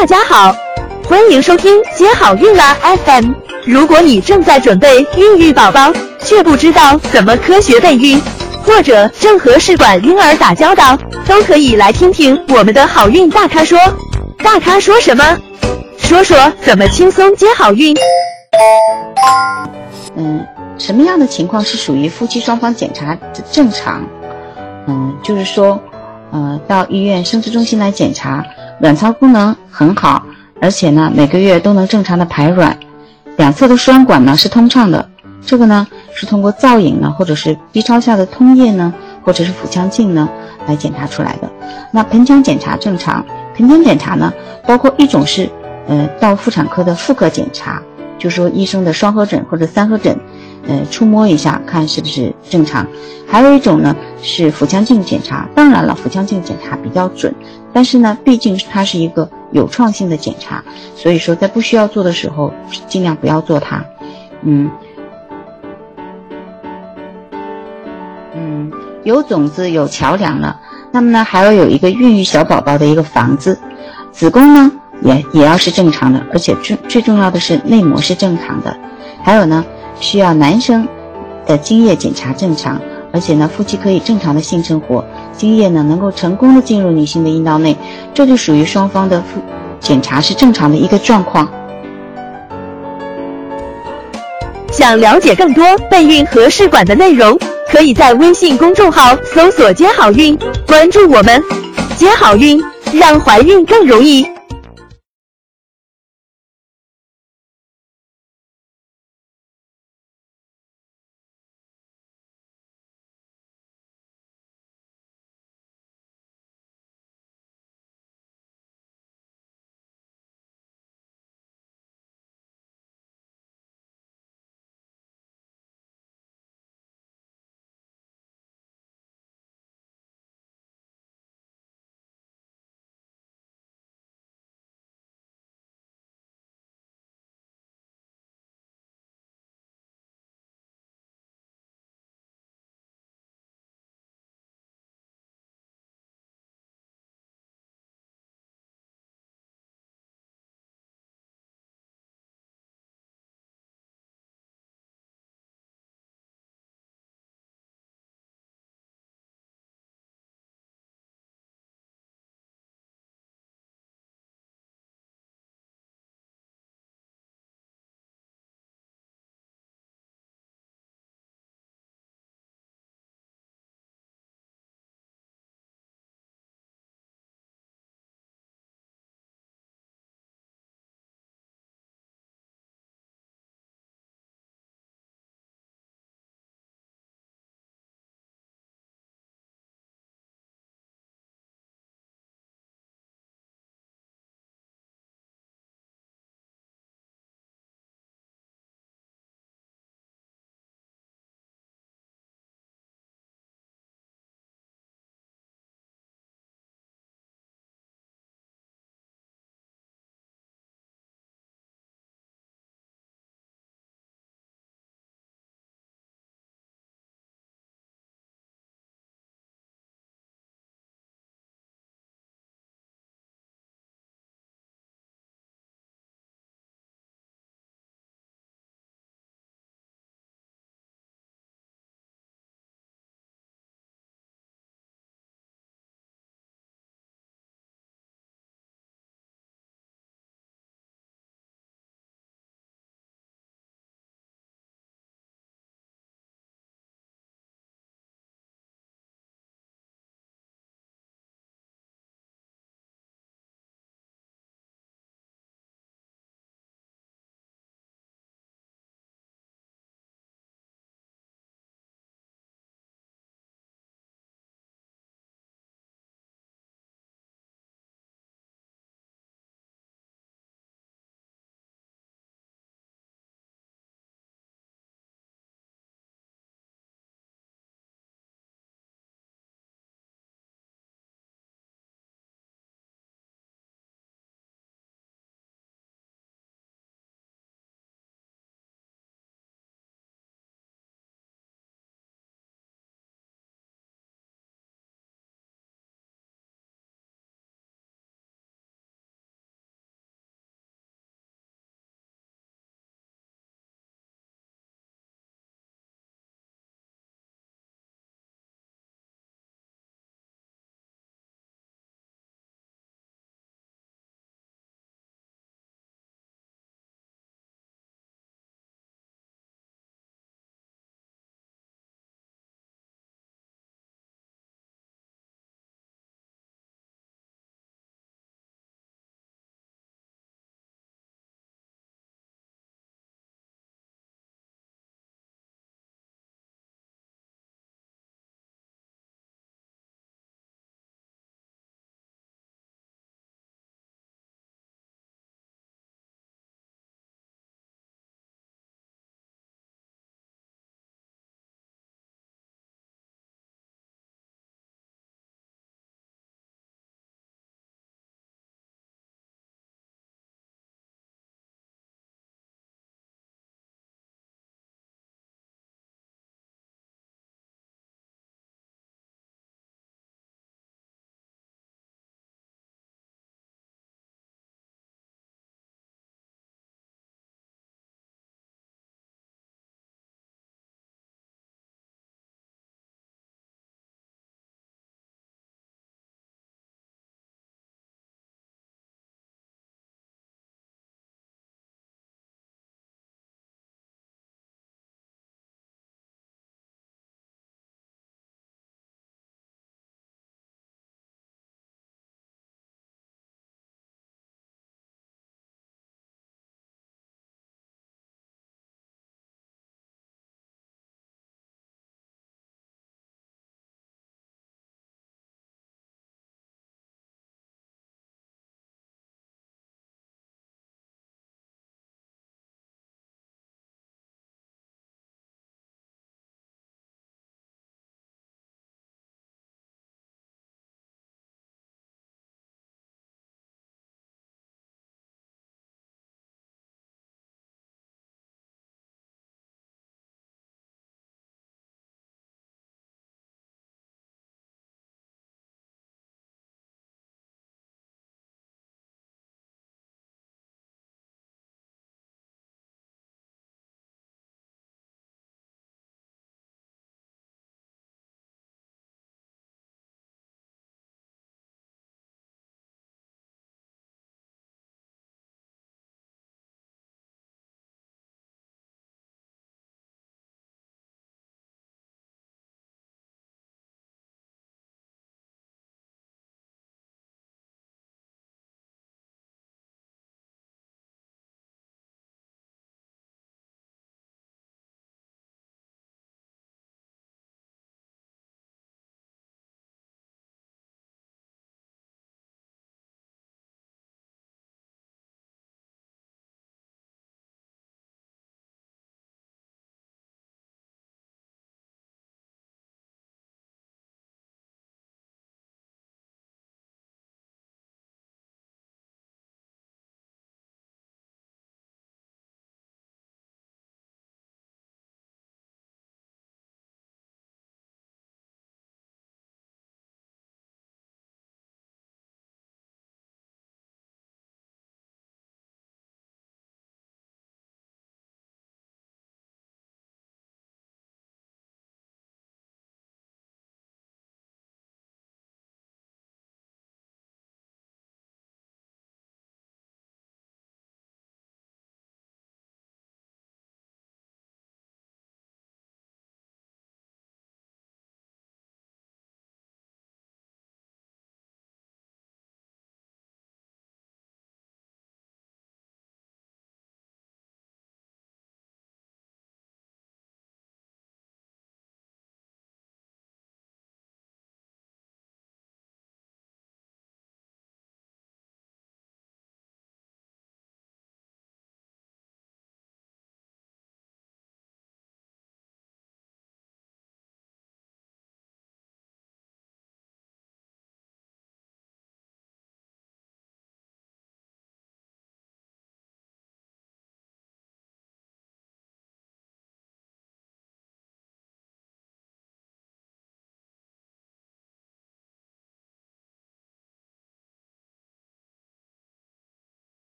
大家好，欢迎收听接好运啦 FM。如果你正在准备孕育宝宝，却不知道怎么科学备孕，或者正和试管婴儿打交道，都可以来听听我们的好运大咖说。大咖说什么？说说怎么轻松接好运。嗯，什么样的情况是属于夫妻双方检查正常？嗯，就是说，呃，到医院生殖中心来检查，卵巢功能很好，而且呢，每个月都能正常的排卵，两侧的输卵管呢是通畅的。这个呢是通过造影呢，或者是 B 超下的通液呢，或者是腹腔镜呢来检查出来的。那盆腔检查正常，盆腔检查呢包括一种是，呃，到妇产科的妇科检查。就说医生的双合诊或者三合诊，呃，触摸一下看是不是正常。还有一种呢是腹腔镜检查，当然了，腹腔镜检查比较准，但是呢，毕竟它是一个有创性的检查，所以说在不需要做的时候，尽量不要做它。嗯，嗯，有种子有桥梁了，那么呢还要有一个孕育小宝宝的一个房子，子宫呢？也也要是正常的，而且最最重要的是内膜是正常的，还有呢，需要男生的精液检查正常，而且呢，夫妻可以正常的性生活，精液呢能够成功的进入女性的阴道内，这就属于双方的检查是正常的一个状况。想了解更多备孕和试管的内容，可以在微信公众号搜索“接好运”，关注我们，接好运，让怀孕更容易。